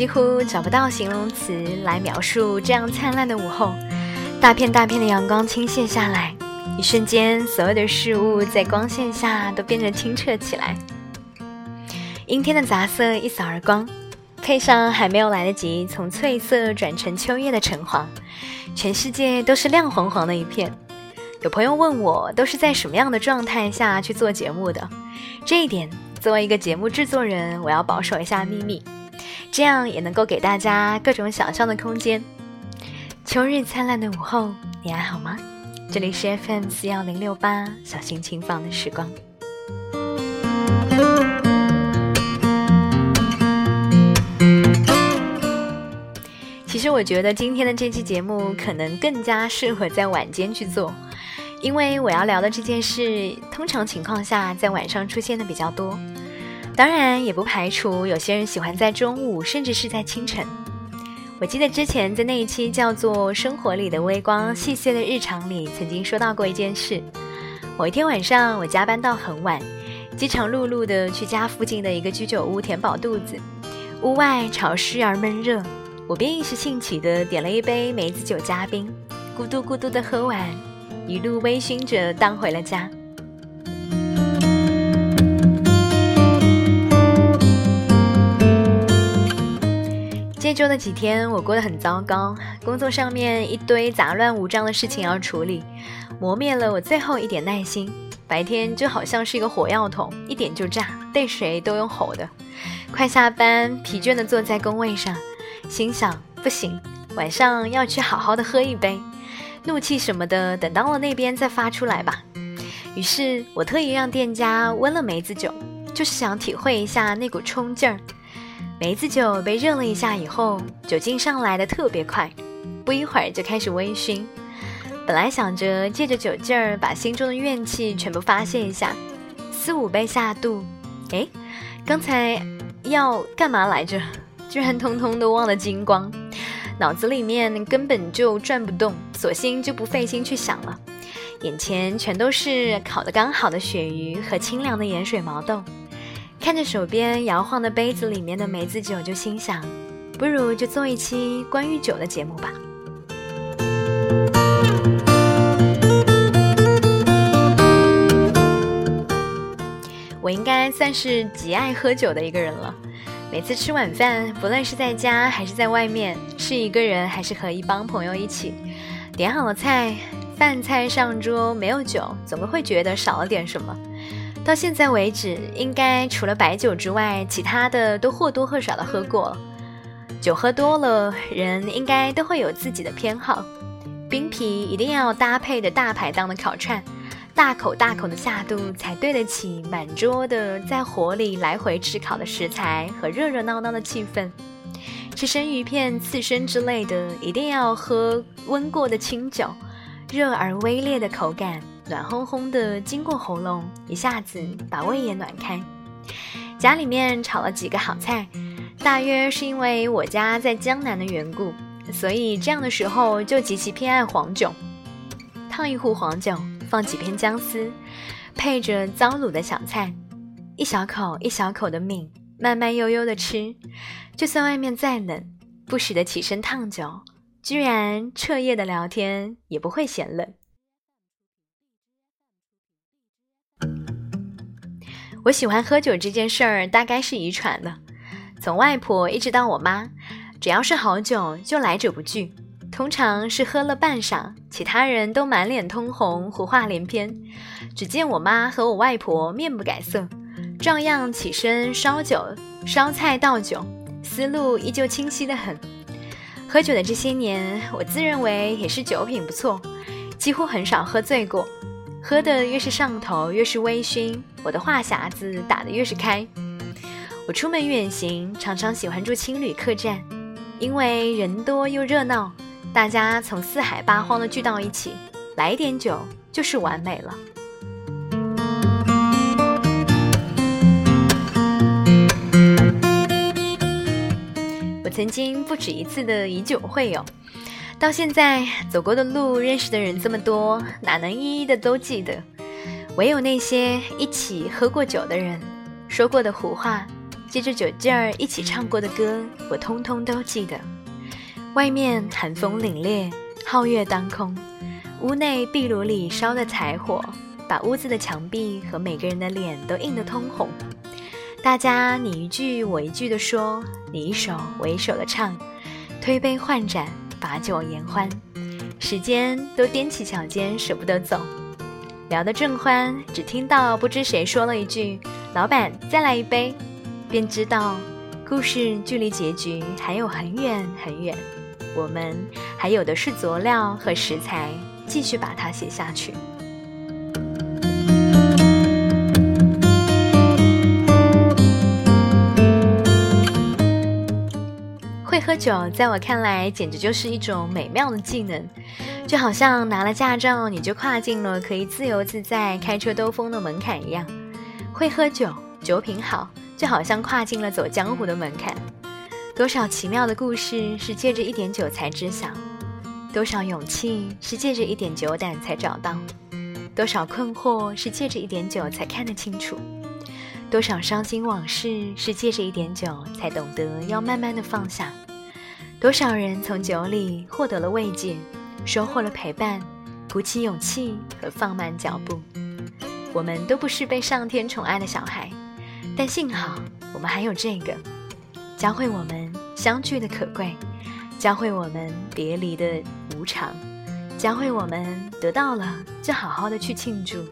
几乎找不到形容词来描述这样灿烂的午后。大片大片的阳光倾泻下来，一瞬间，所有的事物在光线下都变得清澈起来。阴天的杂色一扫而光，配上还没有来得及从翠色转成秋叶的橙黄，全世界都是亮黄黄的一片。有朋友问我，都是在什么样的状态下去做节目的？这一点，作为一个节目制作人，我要保守一下秘密，这样也能够给大家各种想象的空间。秋日灿烂的午后，你还好吗？这里是 FM 四幺零六八，小心轻放的时光。其实我觉得今天的这期节目可能更加适合在晚间去做，因为我要聊的这件事，通常情况下在晚上出现的比较多。当然，也不排除有些人喜欢在中午，甚至是在清晨。我记得之前在那一期叫做《生活里的微光，细碎的日常》里，曾经说到过一件事。某一天晚上，我加班到很晚，饥肠辘辘的去家附近的一个居酒屋填饱肚子。屋外潮湿而闷热。我便一时兴起的点了一杯梅子酒加冰，咕嘟咕嘟的喝完，一路微醺着荡回了家。这周的几天我过得很糟糕，工作上面一堆杂乱无章的事情要处理，磨灭了我最后一点耐心。白天就好像是一个火药桶，一点就炸，对谁都用吼的。快下班，疲倦的坐在工位上。心想不行，晚上要去好好的喝一杯，怒气什么的等到了那边再发出来吧。于是我特意让店家温了梅子酒，就是想体会一下那股冲劲儿。梅子酒被热了一下以后，酒劲上来的特别快，不一会儿就开始微醺。本来想着借着酒劲儿把心中的怨气全部发泄一下，四五杯下肚，哎，刚才要干嘛来着？居然通通都忘了精光，脑子里面根本就转不动，索性就不费心去想了。眼前全都是烤得刚好的鳕鱼和清凉的盐水毛豆，看着手边摇晃的杯子里面的梅子酒，就心想，不如就做一期关于酒的节目吧。我应该算是极爱喝酒的一个人了。每次吃晚饭，不论是在家还是在外面，是一个人还是和一帮朋友一起，点好了菜，饭菜上桌没有酒，总会觉得少了点什么。到现在为止，应该除了白酒之外，其他的都或多或少的喝过。酒喝多了，人应该都会有自己的偏好，冰皮一定要搭配着大排档的烤串。大口大口的下肚，才对得起满桌的在火里来回炙烤的食材和热热闹闹的气氛。吃生鱼片、刺身之类的，一定要喝温过的清酒，热而微烈的口感，暖烘烘的经过喉咙，一下子把胃也暖开。家里面炒了几个好菜，大约是因为我家在江南的缘故，所以这样的时候就极其偏爱黄酒，烫一壶黄酒。放几片姜丝，配着糟卤的小菜，一小口一小口的抿，慢慢悠悠的吃。就算外面再冷，不时的起身烫酒，居然彻夜的聊天也不会嫌冷。我喜欢喝酒这件事儿，大概是遗传的，从外婆一直到我妈，只要是好酒就来者不拒。通常是喝了半晌，其他人都满脸通红，胡话连篇。只见我妈和我外婆面不改色，照样起身烧酒、烧菜倒酒，思路依旧清晰的很。喝酒的这些年，我自认为也是酒品不错，几乎很少喝醉过。喝的越是上头，越是微醺，我的话匣子打得越是开。我出门远行，常常喜欢住青旅客栈，因为人多又热闹。大家从四海八荒的聚到一起，来点酒就是完美了。我曾经不止一次的以酒会友，到现在走过的路、认识的人这么多，哪能一一的都记得？唯有那些一起喝过酒的人，说过的胡话，借着酒劲儿一起唱过的歌，我通通都记得。外面寒风凛冽，皓月当空，屋内壁炉里烧的柴火，把屋子的墙壁和每个人的脸都映得通红。大家你一句我一句的说，你一首我一首的唱，推杯换盏，把酒言欢，时间都踮起脚尖，舍不得走。聊得正欢，只听到不知谁说了一句：“老板，再来一杯。”便知道，故事距离结局还有很远很远。我们还有的是佐料和食材，继续把它写下去。酒，在我看来，简直就是一种美妙的技能。就好像拿了驾照，你就跨进了可以自由自在开车兜风的门槛一样。会喝酒，酒品好，就好像跨进了走江湖的门槛。多少奇妙的故事是借着一点酒才知晓，多少勇气是借着一点酒胆才找到，多少困惑是借着一点酒才看得清楚，多少伤心往事是借着一点酒才懂得要慢慢的放下，多少人从酒里获得了慰藉。收获了陪伴，鼓起勇气和放慢脚步。我们都不是被上天宠爱的小孩，但幸好我们还有这个，教会我们相聚的可贵，教会我们别离的无常，教会我们得到了就好好的去庆祝，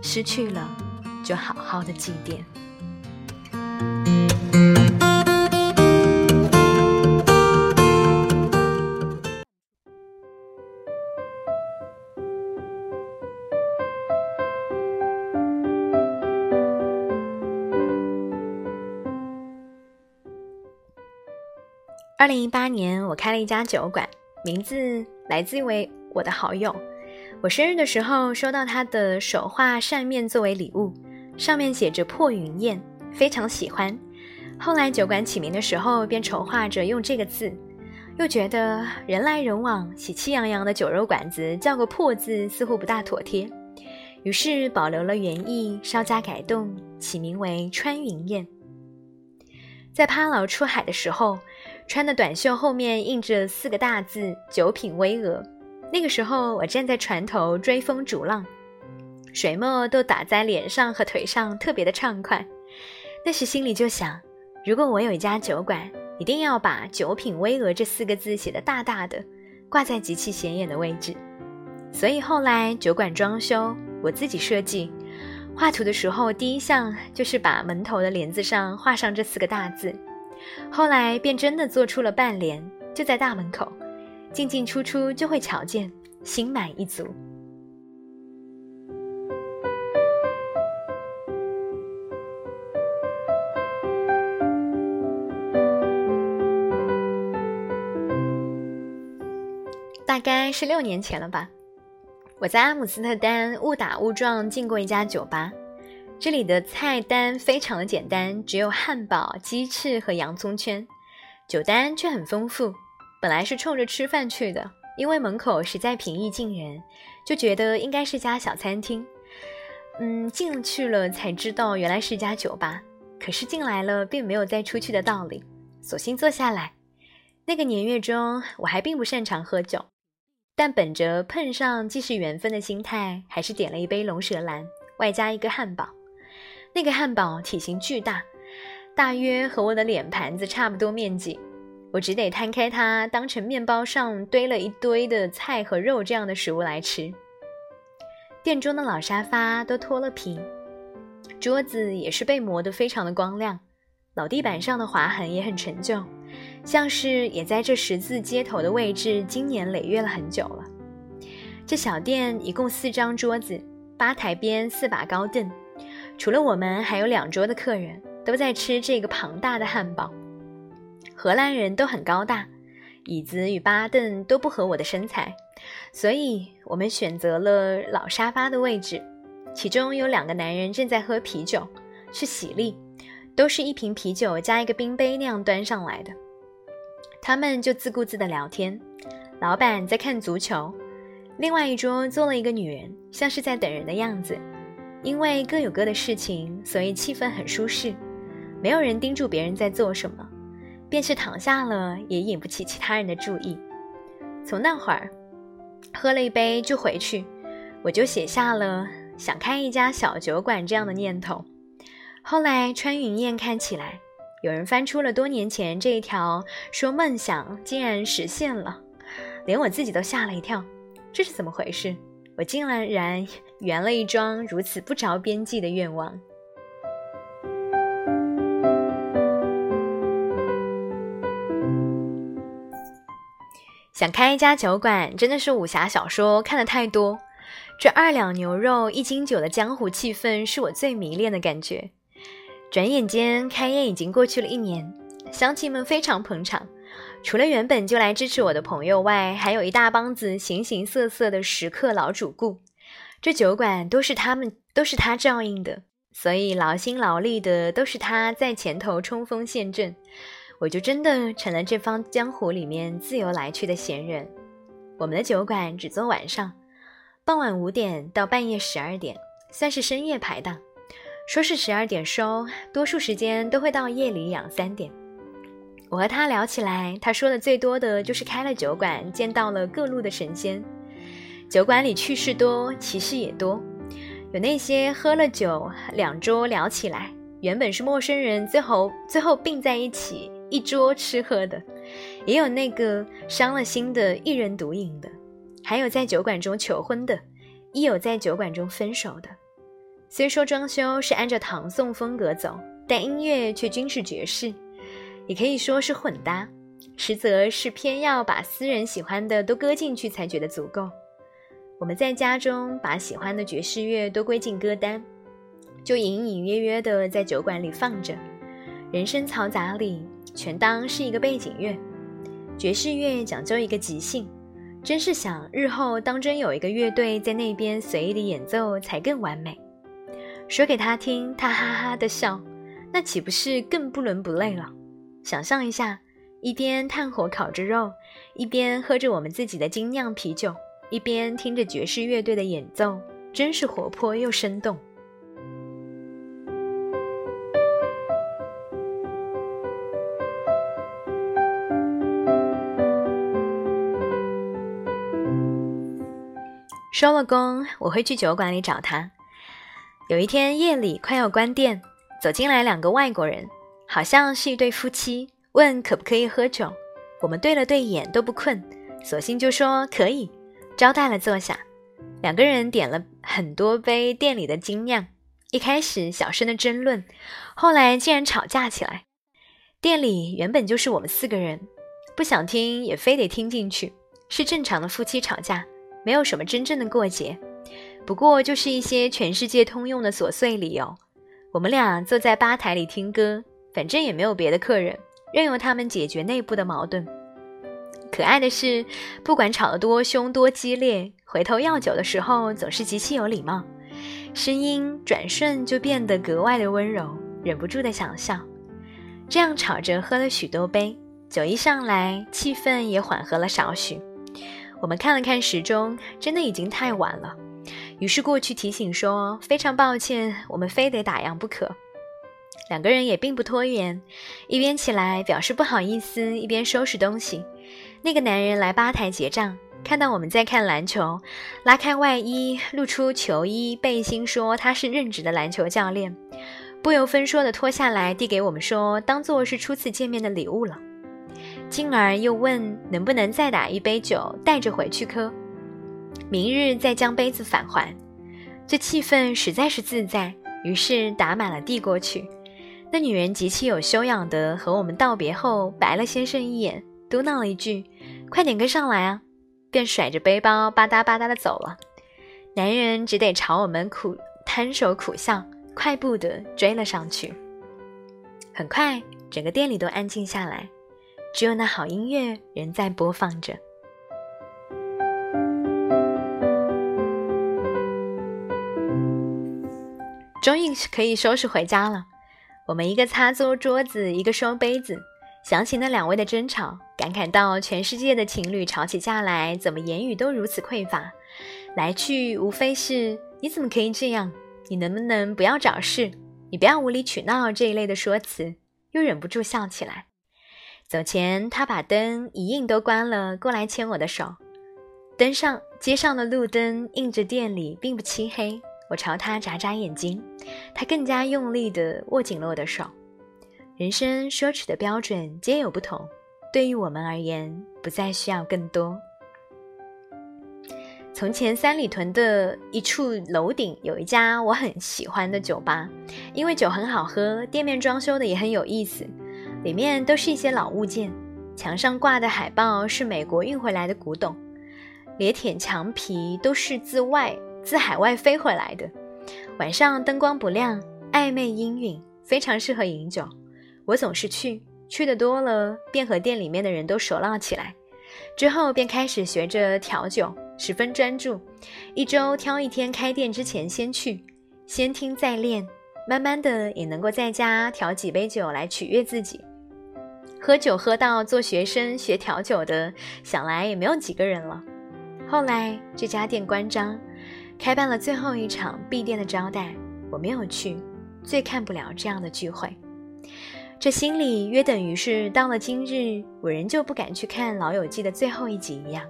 失去了就好好的祭奠。二零一八年，我开了一家酒馆，名字来自于我的好友。我生日的时候收到他的手画扇面作为礼物，上面写着“破云宴”，非常喜欢。后来酒馆起名的时候，便筹划着用这个字，又觉得人来人往、喜气洋洋的酒肉馆子叫个“破”字似乎不大妥帖，于是保留了原意，稍加改动，起名为“穿云宴”。在趴牢出海的时候。穿的短袖后面印着四个大字“九品巍峨”。那个时候，我站在船头追风逐浪，水墨都打在脸上和腿上，特别的畅快。那时心里就想，如果我有一家酒馆，一定要把“九品巍峨”这四个字写得大大的，挂在极其显眼的位置。所以后来酒馆装修，我自己设计，画图的时候，第一项就是把门头的帘子上画上这四个大字。后来便真的做出了半联，就在大门口，进进出出就会瞧见，心满意足。大概是六年前了吧，我在阿姆斯特丹误打误撞进过一家酒吧。这里的菜单非常的简单，只有汉堡、鸡翅和洋葱圈，酒单却很丰富。本来是冲着吃饭去的，因为门口实在平易近人，就觉得应该是家小餐厅。嗯，进去了才知道原来是家酒吧。可是进来了并没有再出去的道理，索性坐下来。那个年月中，我还并不擅长喝酒，但本着碰上既是缘分的心态，还是点了一杯龙舌兰，外加一个汉堡。那个汉堡体型巨大，大约和我的脸盘子差不多面积，我只得摊开它，当成面包上堆了一堆的菜和肉这样的食物来吃。店中的老沙发都脱了皮，桌子也是被磨得非常的光亮，老地板上的划痕也很陈旧，像是也在这十字街头的位置经年累月了很久了。这小店一共四张桌子，吧台边四把高凳。除了我们，还有两桌的客人都在吃这个庞大的汉堡。荷兰人都很高大，椅子与巴凳都不合我的身材，所以我们选择了老沙发的位置。其中有两个男人正在喝啤酒，是喜力，都是一瓶啤酒加一个冰杯那样端上来的。他们就自顾自的聊天。老板在看足球，另外一桌坐了一个女人，像是在等人的样子。因为各有各的事情，所以气氛很舒适。没有人盯住别人在做什么，便是躺下了也引不起其他人的注意。从那会儿，喝了一杯就回去，我就写下了想开一家小酒馆这样的念头。后来穿云燕看起来，有人翻出了多年前这一条，说梦想竟然实现了，连我自己都吓了一跳，这是怎么回事？我竟然然圆了一桩如此不着边际的愿望。想开一家酒馆，真的是武侠小说看的太多。这二两牛肉一斤酒的江湖气氛，是我最迷恋的感觉。转眼间，开业已经过去了一年，乡亲们非常捧场。除了原本就来支持我的朋友外，还有一大帮子形形色色的食客老主顾。这酒馆都是他们，都是他照应的，所以劳心劳力的都是他在前头冲锋陷阵。我就真的成了这方江湖里面自由来去的闲人。我们的酒馆只做晚上，傍晚五点到半夜十二点，算是深夜排档。说是十二点收，多数时间都会到夜里两三点。我和他聊起来，他说的最多的就是开了酒馆，见到了各路的神仙。酒馆里趣事多，奇事也多，有那些喝了酒，两桌聊起来，原本是陌生人，最后最后并在一起。一桌吃喝的，也有那个伤了心的一人独饮的，还有在酒馆中求婚的，亦有在酒馆中分手的。虽说装修是按照唐宋风格走，但音乐却均是爵士，也可以说是混搭，实则是偏要把私人喜欢的都搁进去才觉得足够。我们在家中把喜欢的爵士乐都归进歌单，就隐隐约约的在酒馆里放着，人声嘈杂里。全当是一个背景乐，爵士乐讲究一个即兴，真是想日后当真有一个乐队在那边随意的演奏才更完美。说给他听，他哈哈的笑，那岂不是更不伦不类了？想象一下，一边炭火烤着肉，一边喝着我们自己的精酿啤酒，一边听着爵士乐队的演奏，真是活泼又生动。收了工，我会去酒馆里找他。有一天夜里快要关店，走进来两个外国人，好像是一对夫妻，问可不可以喝酒。我们对了对眼，都不困，索性就说可以，招待了坐下。两个人点了很多杯店里的精酿，一开始小声的争论，后来竟然吵架起来。店里原本就是我们四个人，不想听也非得听进去，是正常的夫妻吵架。没有什么真正的过节，不过就是一些全世界通用的琐碎理由。我们俩坐在吧台里听歌，反正也没有别的客人，任由他们解决内部的矛盾。可爱的是，不管吵得多凶多激烈，回头要酒的时候总是极其有礼貌，声音转瞬就变得格外的温柔，忍不住的想笑。这样吵着喝了许多杯，酒一上来，气氛也缓和了少许。我们看了看时钟，真的已经太晚了。于是过去提醒说：“非常抱歉，我们非得打烊不可。”两个人也并不拖延，一边起来表示不好意思，一边收拾东西。那个男人来吧台结账，看到我们在看篮球，拉开外衣，露出球衣背心，说他是任职的篮球教练，不由分说的脱下来递给我们，说当做是初次见面的礼物了。进而又问能不能再打一杯酒带着回去喝，明日再将杯子返还。这气氛实在是自在，于是打满了递过去。那女人极其有修养的和我们道别后，白了先生一眼，嘟囔了一句：“快点跟上来啊！”便甩着背包吧嗒吧嗒的走了。男人只得朝我们苦摊手苦笑，快步的追了上去。很快，整个店里都安静下来。只有那好音乐仍在播放着。终于可以收拾回家了。我们一个擦桌桌子，一个收杯子，想起那两位的争吵，感慨到全世界的情侣吵起架来，怎么言语都如此匮乏，来去无非是你怎么可以这样？你能不能不要找事？你不要无理取闹这一类的说辞，又忍不住笑起来。走前，他把灯一应都关了，过来牵我的手。灯上街上的路灯映着店里，并不漆黑。我朝他眨眨眼睛，他更加用力地握紧了我的手。人生奢侈的标准皆有不同，对于我们而言，不再需要更多。从前三里屯的一处楼顶有一家我很喜欢的酒吧，因为酒很好喝，店面装修的也很有意思，里面都是一些老物件，墙上挂的海报是美国运回来的古董，连铁墙皮都是自外自海外飞回来的。晚上灯光不亮，暧昧氤氲，非常适合饮酒。我总是去，去的多了，便和店里面的人都熟络起来，之后便开始学着调酒。十分专注，一周挑一天开店之前先去，先听再练，慢慢的也能够在家调几杯酒来取悦自己。喝酒喝到做学生学调酒的，想来也没有几个人了。后来这家店关张，开办了最后一场闭店的招待，我没有去，最看不了这样的聚会。这心里约等于是到了今日，我仍旧不敢去看《老友记》的最后一集一样。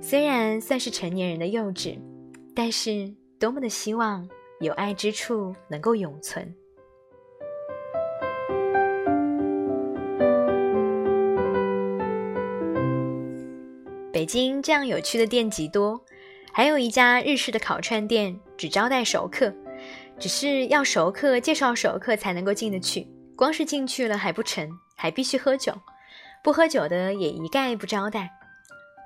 虽然算是成年人的幼稚，但是多么的希望有爱之处能够永存。北京这样有趣的店极多，还有一家日式的烤串店，只招待熟客，只是要熟客介绍熟客才能够进得去，光是进去了还不成，还必须喝酒，不喝酒的也一概不招待。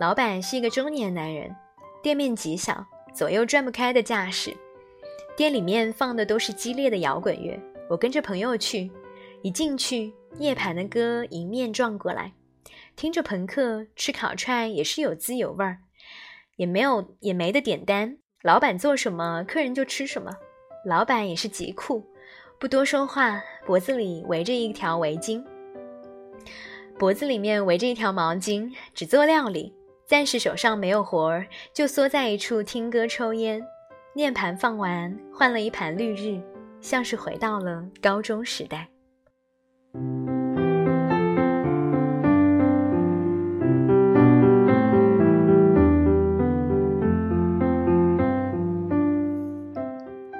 老板是一个中年男人，店面极小，左右转不开的架势。店里面放的都是激烈的摇滚乐。我跟着朋友去，一进去，涅槃的歌迎面撞过来，听着朋克吃烤串也是有滋有味儿，也没有也没得点单，老板做什么客人就吃什么。老板也是极酷，不多说话，脖子里围着一条围巾，脖子里面围着一条毛巾，只做料理。暂时手上没有活儿，就缩在一处听歌抽烟。念盘放完，换了一盘绿日，像是回到了高中时代。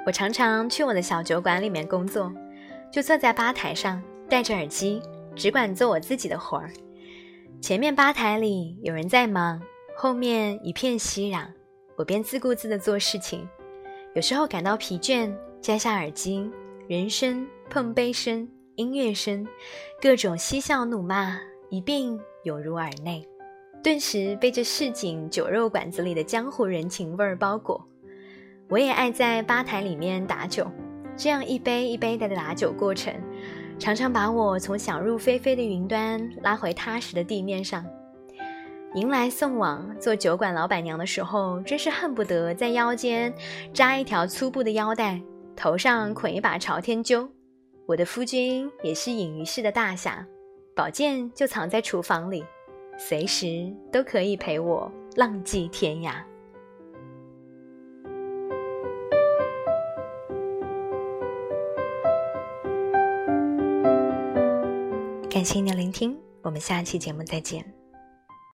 我常常去我的小酒馆里面工作，就坐在吧台上，戴着耳机，只管做我自己的活儿。前面吧台里有人在忙，后面一片熙攘，我便自顾自地做事情。有时候感到疲倦，摘下耳机，人声、碰杯声、音乐声，各种嬉笑怒骂一并涌入耳内，顿时被这市井酒肉馆子里的江湖人情味儿包裹。我也爱在吧台里面打酒，这样一杯一杯的打酒过程。常常把我从想入非非的云端拉回踏实的地面上，迎来送往。做酒馆老板娘的时候，真是恨不得在腰间扎一条粗布的腰带，头上捆一把朝天灸。我的夫君也是隐于市的大侠，宝剑就藏在厨房里，随时都可以陪我浪迹天涯。感谢您的聆听，我们下期节目再见。